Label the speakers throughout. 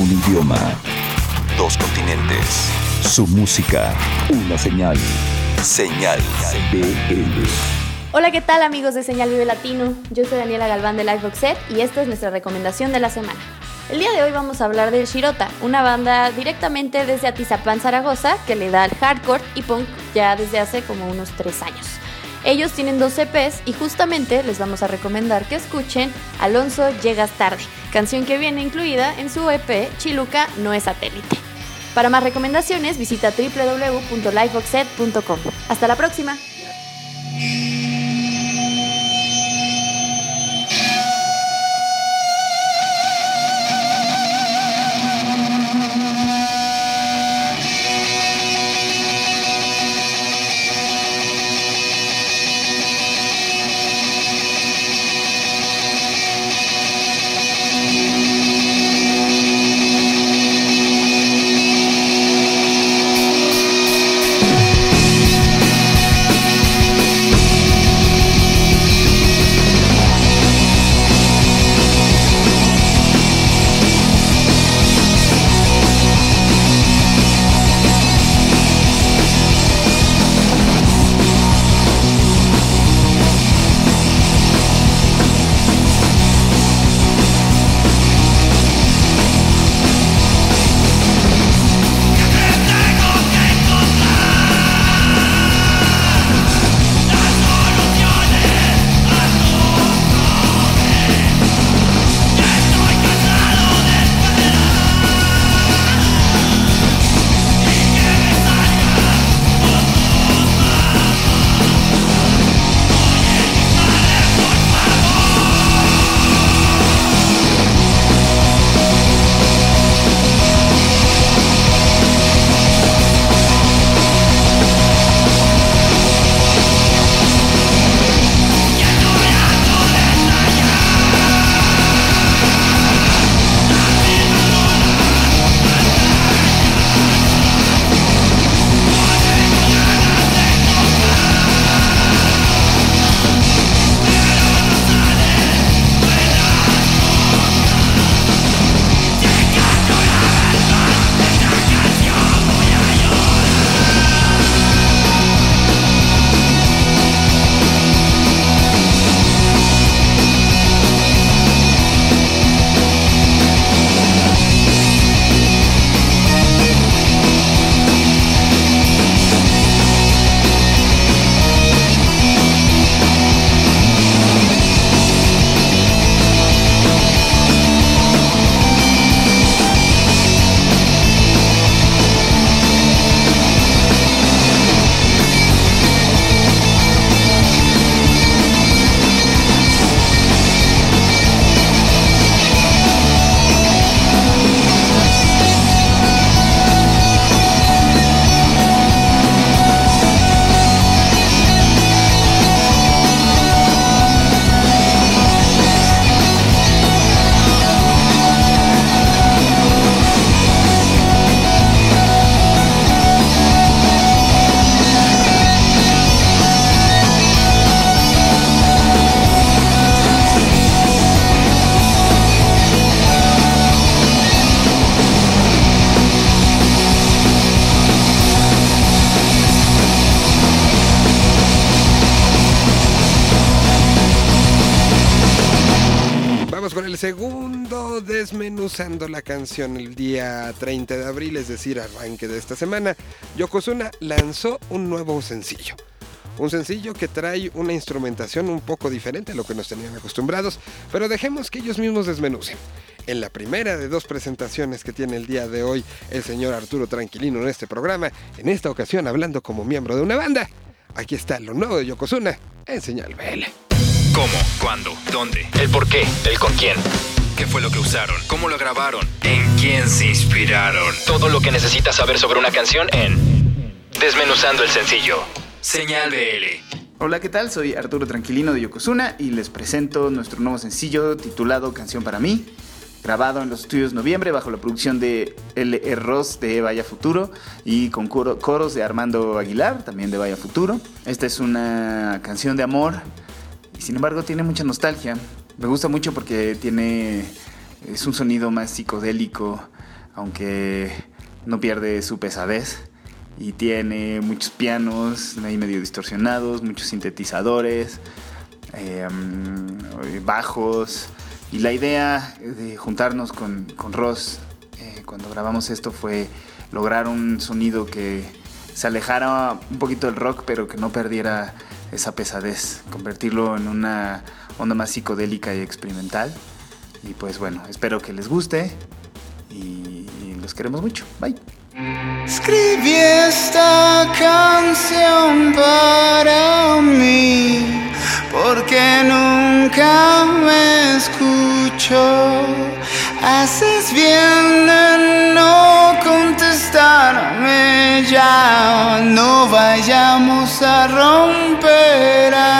Speaker 1: Un idioma. Dos continentes. Su música. Una señal. Señal BL.
Speaker 2: Hola, ¿qué tal amigos de Señal Vive Latino? Yo soy Daniela Galván de Livebox Set y esta es nuestra recomendación de la semana. El día de hoy vamos a hablar de Shirota, una banda directamente desde Atizapán, Zaragoza, que le da al hardcore y punk ya desde hace como unos 3 años. Ellos tienen dos EPs y justamente les vamos a recomendar que escuchen Alonso Llegas Tarde, canción que viene incluida en su EP Chiluca No es Satélite. Para más recomendaciones visita www.liveboxset.com. Hasta la próxima.
Speaker 3: Desmenuzando la canción el día 30 de abril, es decir, arranque de esta semana, Yokozuna lanzó un nuevo sencillo. Un sencillo que trae una instrumentación un poco diferente a lo que nos tenían acostumbrados, pero dejemos que ellos mismos desmenucen. En la primera de dos presentaciones que tiene el día de hoy el señor Arturo Tranquilino en este programa, en esta ocasión hablando como miembro de una banda, aquí está lo nuevo de Yokozuna en Señal BL.
Speaker 4: ¿Cómo? ¿Cuándo? ¿Dónde? ¿El por qué? ¿El con quién? ¿Qué fue lo que usaron? ¿Cómo lo grabaron? ¿En quién se inspiraron? Todo lo que necesitas saber sobre una canción en Desmenuzando el sencillo. Señal BL.
Speaker 5: Hola, ¿qué tal? Soy Arturo Tranquilino de Yokozuna y les presento nuestro nuevo sencillo titulado Canción para mí, grabado en los estudios Noviembre bajo la producción de L.R. Ross de Vaya Futuro y con coros de Armando Aguilar, también de Vaya Futuro. Esta es una canción de amor sin embargo tiene mucha nostalgia. Me gusta mucho porque tiene
Speaker 6: Es un sonido más psicodélico, aunque no pierde su pesadez. Y tiene muchos pianos ahí medio distorsionados, muchos sintetizadores, em, bajos. Y la idea de juntarnos con, con Ross eh, cuando grabamos esto fue lograr un sonido que se alejara un poquito del rock, pero que no perdiera esa pesadez, convertirlo en una onda más psicodélica y experimental. Y pues bueno, espero que les guste y los queremos mucho. Bye.
Speaker 5: Escribí esta canción para mí, porque nunca me escucho. Haces bien en no contestarme ya, no vayamos a romper algo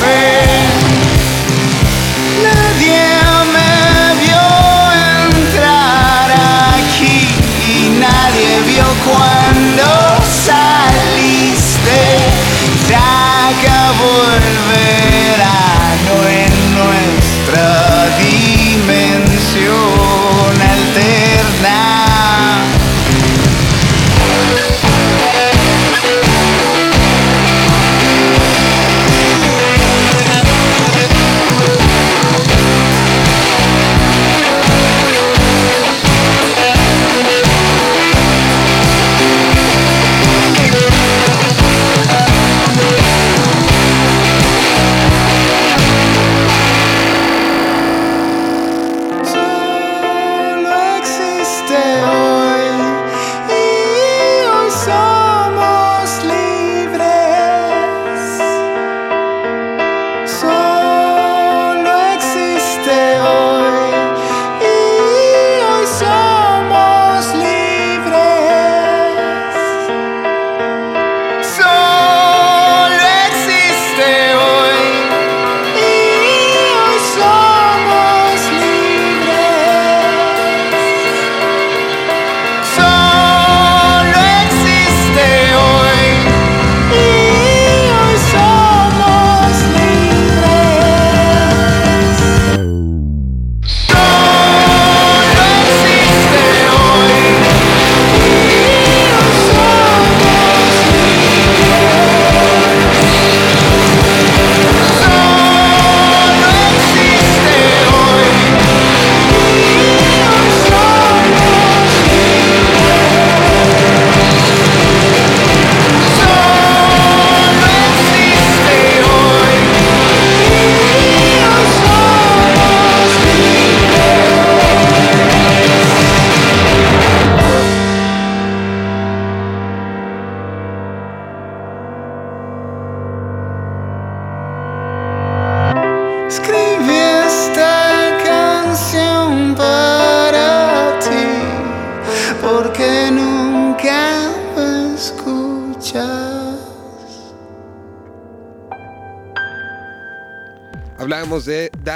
Speaker 5: say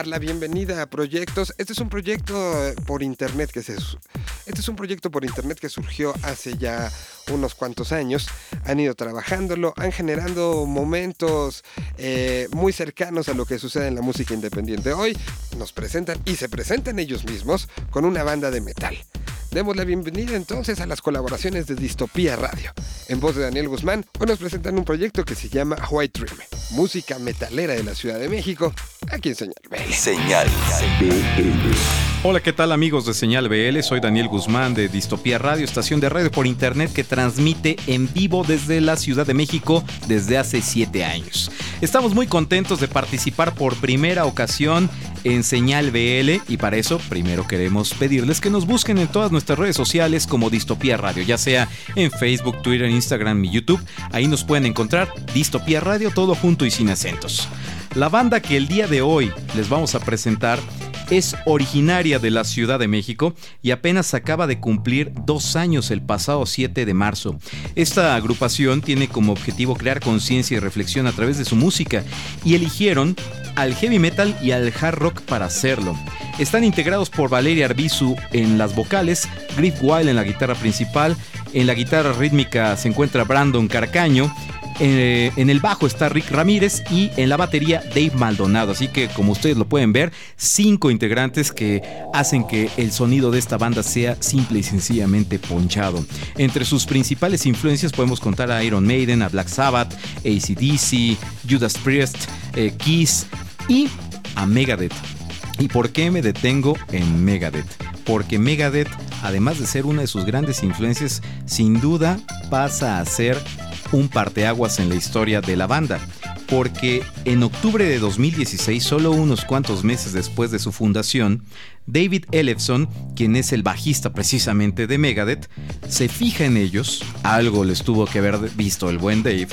Speaker 5: la
Speaker 3: bienvenida a proyectos. Este es un proyecto eh, por internet que se este es un proyecto por internet que surgió hace ya unos cuantos años. Han ido trabajándolo, han generado momentos eh, muy cercanos a lo que sucede en la música independiente. Hoy nos presentan y se presentan ellos mismos con una banda de metal. Demos la bienvenida entonces a las colaboraciones de Distopía Radio. En voz de Daniel Guzmán, hoy nos presentan un proyecto que se llama White Dream, música metalera de la Ciudad de México, aquí en Señal BL.
Speaker 1: Señal BL.
Speaker 7: Hola, ¿qué tal amigos de Señal BL? Soy Daniel Guzmán de Distopía Radio, estación de radio por internet que transmite en vivo desde la Ciudad de México desde hace siete años. Estamos muy contentos de participar por primera ocasión en Señal BL y para eso primero queremos pedirles que nos busquen en todas nuestras redes sociales como Distopía Radio, ya sea en Facebook, Twitter, Instagram y YouTube. Ahí nos pueden encontrar Distopía Radio todo junto y sin acentos. La banda que el día de hoy les vamos a presentar es originaria de la Ciudad de México y apenas acaba de cumplir dos años el pasado 7 de marzo. Esta agrupación tiene como objetivo crear conciencia y reflexión a través de su música y eligieron al heavy metal y al hard rock para hacerlo. Están integrados por Valeria Arbizu en las vocales, Griff Wild en la guitarra principal, en la guitarra rítmica se encuentra Brandon Carcaño eh, en el bajo está Rick Ramírez y en la batería Dave Maldonado. Así que como ustedes lo pueden ver, cinco integrantes que hacen que el sonido de esta banda sea simple y sencillamente ponchado. Entre sus principales influencias podemos contar a Iron Maiden, a Black Sabbath, ACDC, Judas Priest, eh, Kiss y a Megadeth. ¿Y por qué me detengo en Megadeth? Porque Megadeth, además de ser una de sus grandes influencias, sin duda pasa a ser un parteaguas en la historia de la banda, porque en octubre de 2016, solo unos cuantos meses después de su fundación, David Ellefson, quien es el bajista precisamente de Megadeth, se fija en ellos, algo les tuvo que haber visto el buen Dave,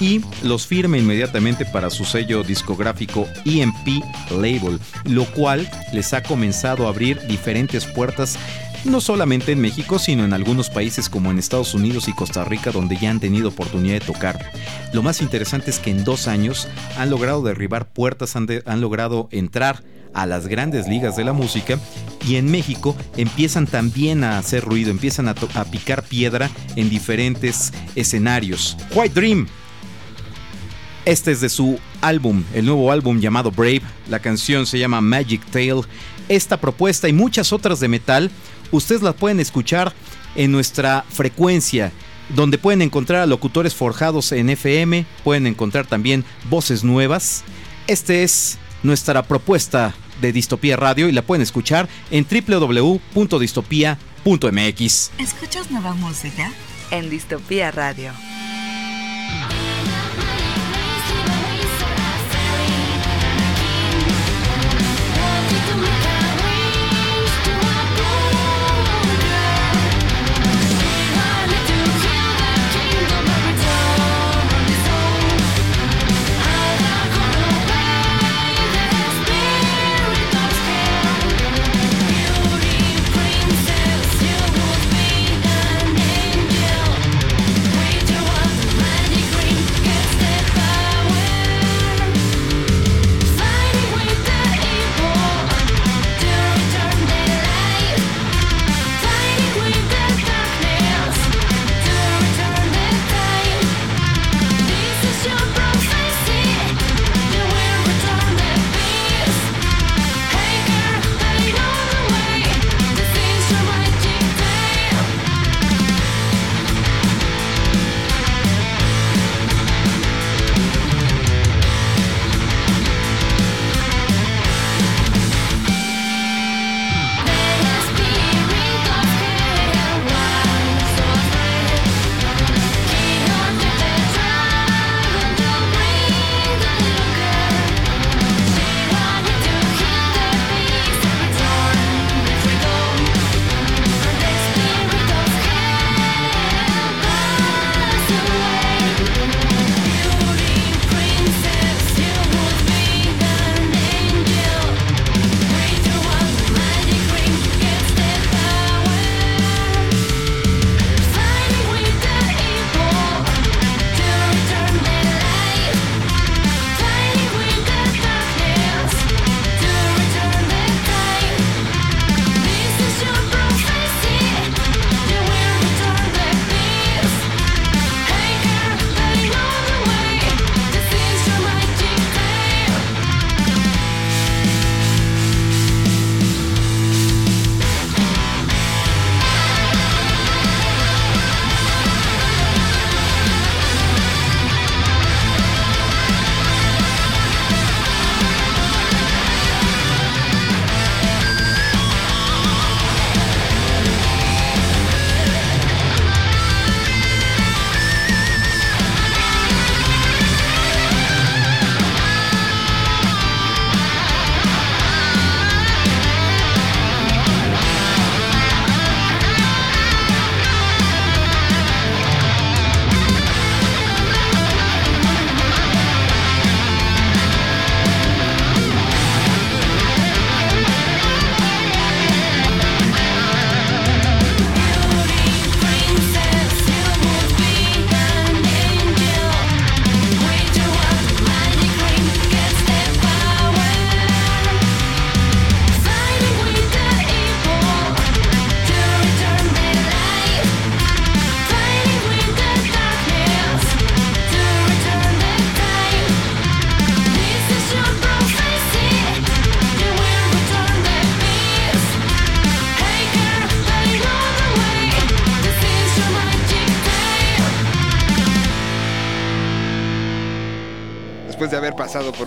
Speaker 7: y los firma inmediatamente para su sello discográfico EMP Label, lo cual les ha comenzado a abrir diferentes puertas no solamente en México, sino en algunos países como en Estados Unidos y Costa Rica, donde ya han tenido oportunidad de tocar. Lo más interesante es que en dos años han logrado derribar puertas, han, logrado entrar a las grandes ligas de la música y en México empiezan también a hacer ruido, empiezan a, a picar piedra en diferentes escenarios. White Dream este es de su álbum, el nuevo álbum llamado Brave. La canción se llama Magic Tale. Esta propuesta y muchas otras de metal, ustedes las pueden escuchar en nuestra frecuencia, donde pueden encontrar a locutores forjados en FM, pueden encontrar también voces nuevas. Este es nuestra propuesta de Distopía Radio y la pueden escuchar en www.distopía.mx.
Speaker 8: ¿Escuchas nueva música? En Distopía Radio.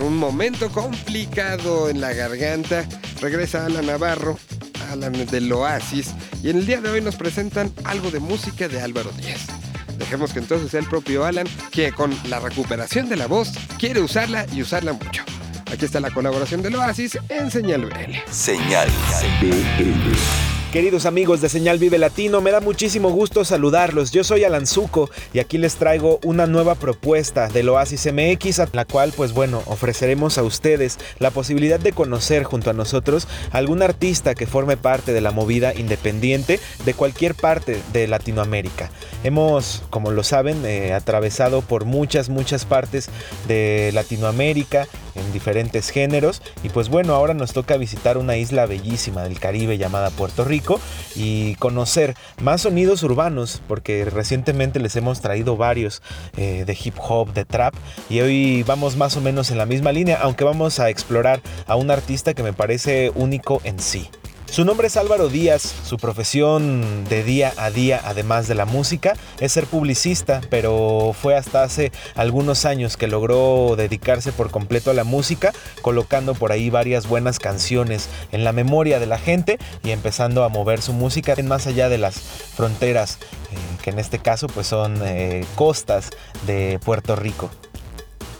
Speaker 3: Un momento complicado en la garganta, regresa Alan Navarro, Alan del Oasis, y en el día de hoy nos presentan algo de música de Álvaro Díaz. Dejemos que entonces sea el propio Alan, que con la recuperación de la voz quiere usarla y usarla mucho. Aquí está la colaboración del Oasis en Señal BL.
Speaker 1: Señal BL.
Speaker 9: Queridos amigos de Señal Vive Latino, me da muchísimo gusto saludarlos. Yo soy Alan Zuko y aquí les traigo una nueva propuesta del Oasis MX, a la cual, pues bueno, ofreceremos a ustedes la posibilidad de conocer junto a nosotros algún artista que forme parte de la movida independiente de cualquier parte de Latinoamérica. Hemos, como lo saben, eh, atravesado por muchas, muchas partes de Latinoamérica en diferentes géneros y pues bueno, ahora nos toca visitar una isla bellísima del Caribe llamada Puerto Rico y conocer más sonidos urbanos porque recientemente les hemos traído varios eh, de hip hop, de trap y hoy vamos más o menos en la misma línea aunque vamos a explorar a un artista que me parece único en sí. Su nombre es Álvaro Díaz, su profesión de día a día, además de la música, es ser publicista, pero fue hasta hace algunos años que logró dedicarse por completo a la música, colocando por ahí varias buenas canciones en la memoria de la gente y empezando a mover su música más allá de las fronteras, eh, que en este caso pues son eh, costas de Puerto Rico.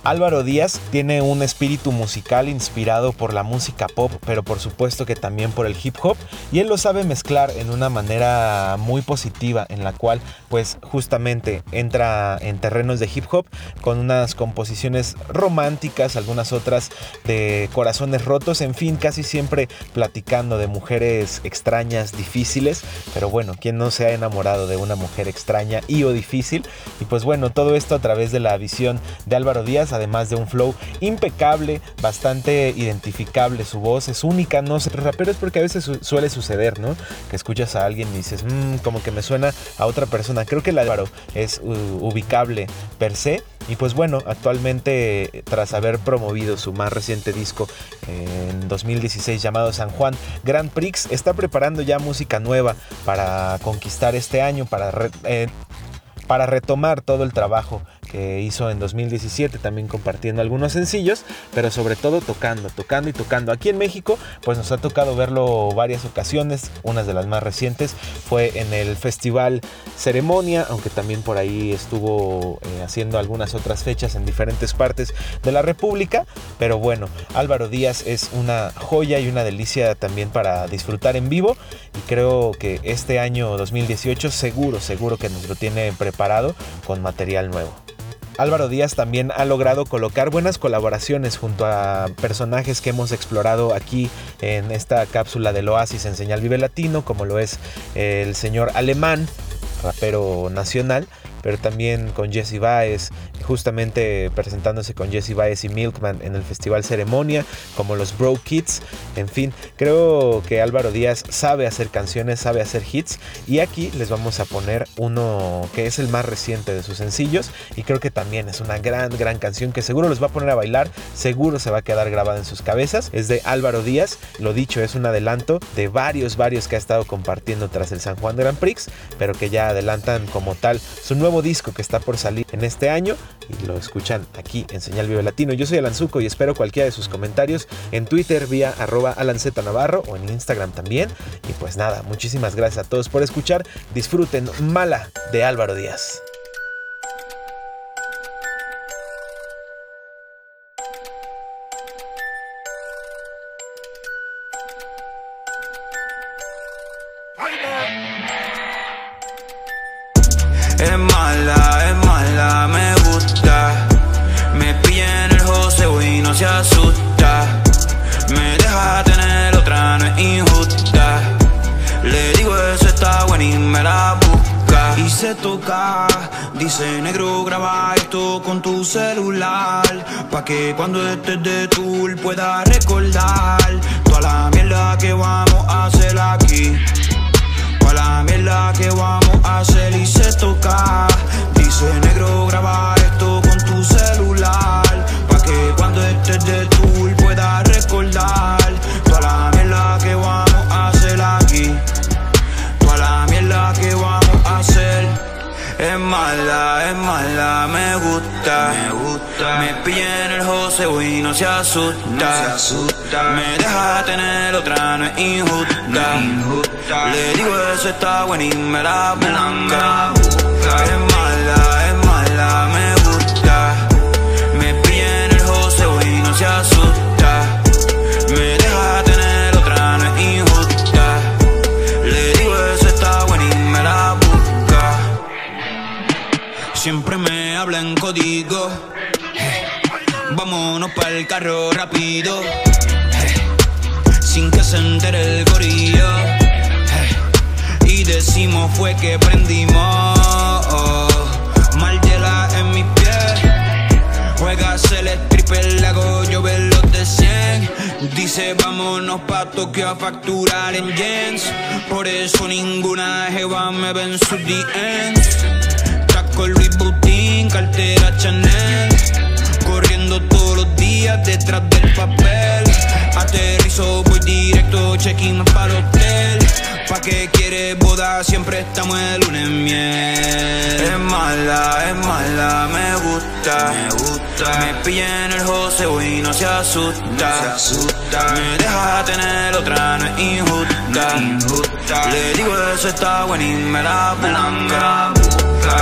Speaker 9: Álvaro Díaz tiene un espíritu musical inspirado por la música pop, pero por supuesto que también por el hip hop, y él lo sabe mezclar en una manera muy positiva, en la cual pues justamente entra en terrenos de hip hop con unas composiciones románticas, algunas otras de corazones rotos, en fin, casi siempre platicando de mujeres extrañas, difíciles, pero bueno, ¿quién no se ha enamorado de una mujer extraña y o difícil? Y pues bueno, todo esto a través de la visión de Álvaro Díaz, además de un flow impecable, bastante identificable. Su voz es única, no sé, raperos porque a veces su suele suceder, ¿no? Que escuchas a alguien y dices, mmm, como que me suena a otra persona. Creo que el Álvaro es ubicable per se. Y pues bueno, actualmente tras haber promovido su más reciente disco en 2016 llamado San Juan Grand Prix, está preparando ya música nueva para conquistar este año, para, eh, para retomar todo el trabajo que hizo en 2017, también compartiendo algunos sencillos, pero sobre todo tocando, tocando y tocando. Aquí en México, pues nos ha tocado verlo varias ocasiones, unas de las más recientes fue en el Festival Ceremonia, aunque también por ahí estuvo eh, haciendo algunas otras fechas en diferentes partes de la República, pero bueno, Álvaro Díaz es una joya y una delicia también para disfrutar en vivo y creo que este año 2018 seguro, seguro que nos lo tiene preparado con material nuevo. Álvaro Díaz también ha logrado colocar buenas colaboraciones junto a personajes que hemos explorado aquí en esta cápsula del Oasis en Señal Vive Latino, como lo es el señor Alemán, rapero nacional, pero también con Jesse Baez, justamente presentándose con Jesse Baez y Milkman en el Festival Ceremonia, como los Bro Kids. En fin, creo que Álvaro Díaz sabe hacer canciones, sabe hacer hits. Y aquí les vamos a poner uno que es el más reciente de sus sencillos. Y creo que también es una gran, gran canción que seguro los va a poner a bailar, seguro se va a quedar grabada en sus cabezas. Es de Álvaro Díaz, lo dicho, es un adelanto de varios, varios que ha estado compartiendo tras el San Juan Grand Prix, pero que ya adelantan como tal su nuevo disco que está por salir en este año y lo escuchan aquí en Señal Vive Latino. Yo soy Alanzuco y espero cualquiera de sus comentarios en Twitter vía arroba Navarro o en Instagram también. Y pues nada, muchísimas gracias a todos por escuchar. Disfruten Mala de Álvaro Díaz.
Speaker 10: Que cuando estés de y no se asusta. Me deja tener otra, no es injusta. Le digo eso está bueno y me la busca. Es mala, es mala, me gusta. Me pilla en el joseo y no se asusta. Me deja tener otra, no es injusta. Le digo eso está bueno y me la busca. Siempre me habla en código. Vámonos para el carro rápido. Sin que se entere el gorillo. Y decimos fue que prendimos. Margiela en mis pies. Juegas el stripper, le hago llover los de 100. Dice vámonos pa' Tokio a facturar en yens. Por eso ninguna jeva me ve en sus DMs. Taco Louis Vuitton, cartera Chanel. Días detrás del papel. Aterrizo, voy directo, check-in para el hotel. Pa' que quiere boda, siempre estamos el lunes en miel. Es mala, es mala, me gusta. Me gusta. Me pilla en el joseo y no se asusta. Me deja tener otra, no es injusta. Le digo eso está bueno y me la busca.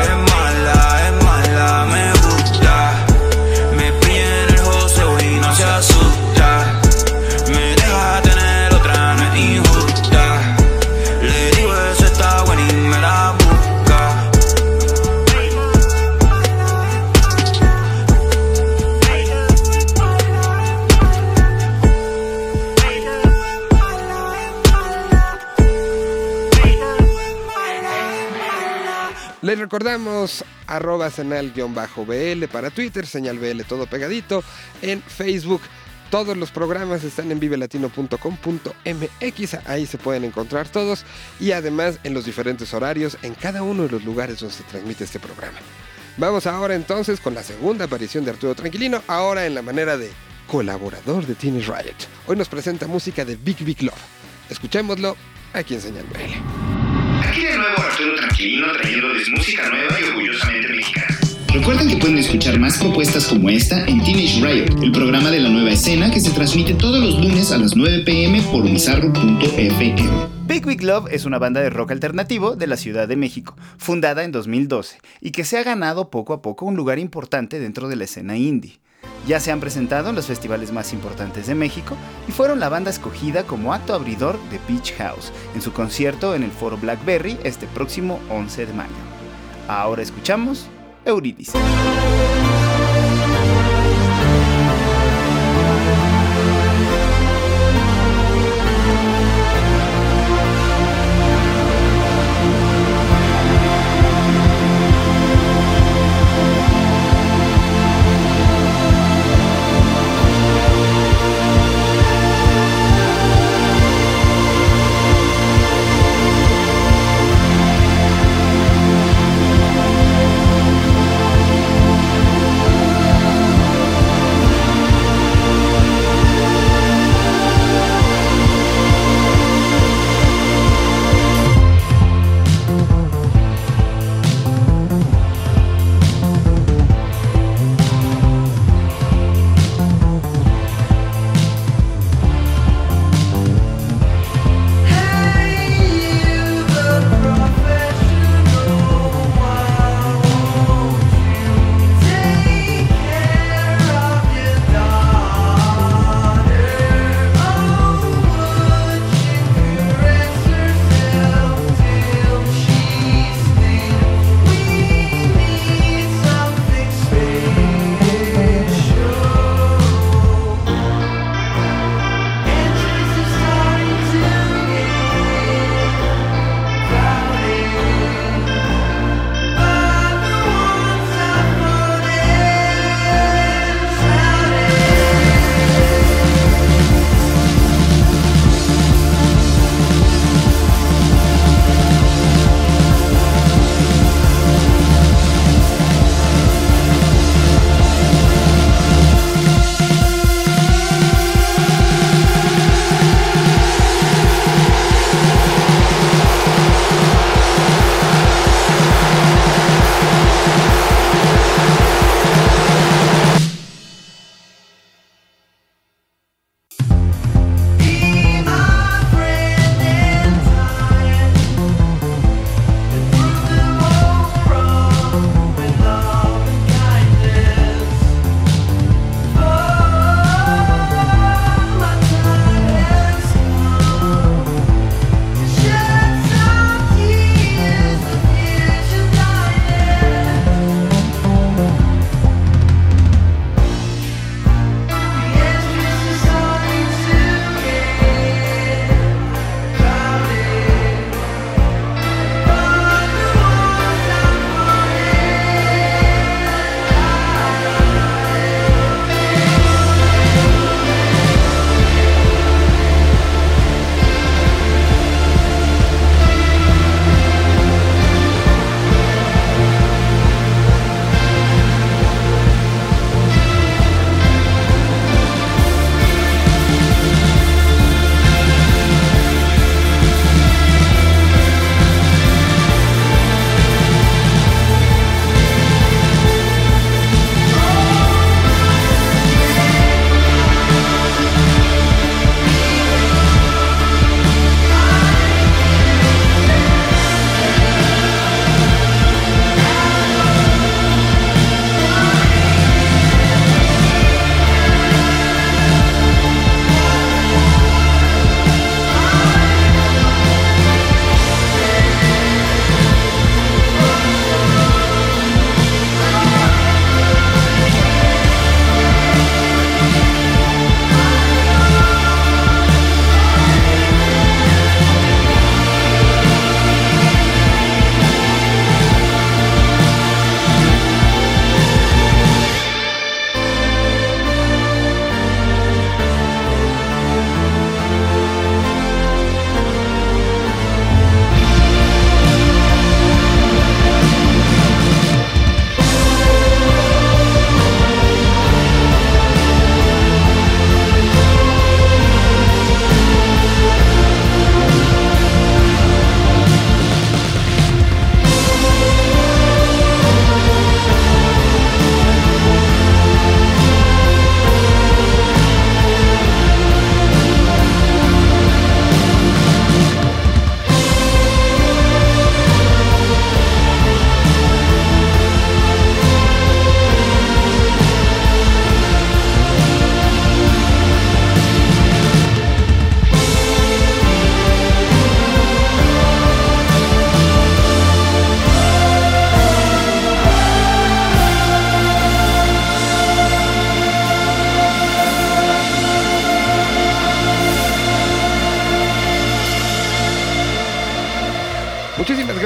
Speaker 10: Es mala, es mala, me gusta.
Speaker 3: Recordamos arroba senal-bl para Twitter, señal BL todo pegadito, en Facebook. Todos los programas están en vivelatino.com.mx, ahí se pueden encontrar todos y además en los diferentes horarios en cada uno de los lugares donde se transmite este programa. Vamos ahora entonces con la segunda aparición de Arturo Tranquilino, ahora en la manera de colaborador de Teenage Riot. Hoy nos presenta música de Big Big Love. Escuchémoslo aquí en Señal BL.
Speaker 11: Aquí de nuevo Arturo Tranquilino trayéndoles música nueva y orgullosamente mexicana.
Speaker 12: Recuerden que pueden escuchar más propuestas como esta en Teenage Riot, el programa de la nueva escena que se transmite todos los lunes a las 9 pm por bizarro.fm.
Speaker 5: Big Big Love es una banda de rock alternativo de la Ciudad de México, fundada en 2012, y que se ha ganado poco a poco un lugar importante dentro de la escena indie. Ya se han presentado en los festivales más importantes de México y fueron la banda escogida como acto abridor de Beach House en su concierto en el Foro Blackberry este próximo 11 de mayo. Ahora escuchamos Eurídice.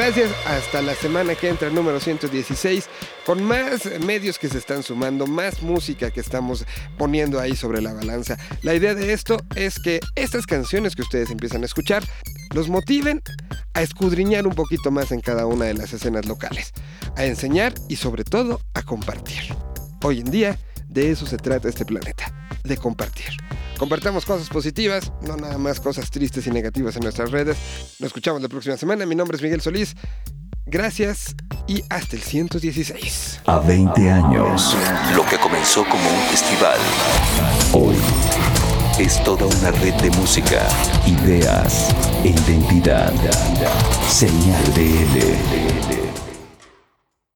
Speaker 3: Gracias. Hasta la semana que entra, número 116, con más medios que se están sumando, más música que estamos poniendo ahí sobre la balanza. La idea de esto es que estas canciones que ustedes empiezan a escuchar los motiven a escudriñar un poquito más en cada una de las escenas locales, a enseñar y sobre todo a compartir. Hoy en día, de eso se trata este planeta, de compartir. Compartamos cosas positivas, no nada más cosas tristes y negativas en nuestras redes. Nos escuchamos la próxima semana. Mi nombre es Miguel Solís. Gracias y hasta el 116.
Speaker 1: A 20 años, lo que comenzó como un festival, hoy es toda una red de música, ideas e identidad. Señal de L.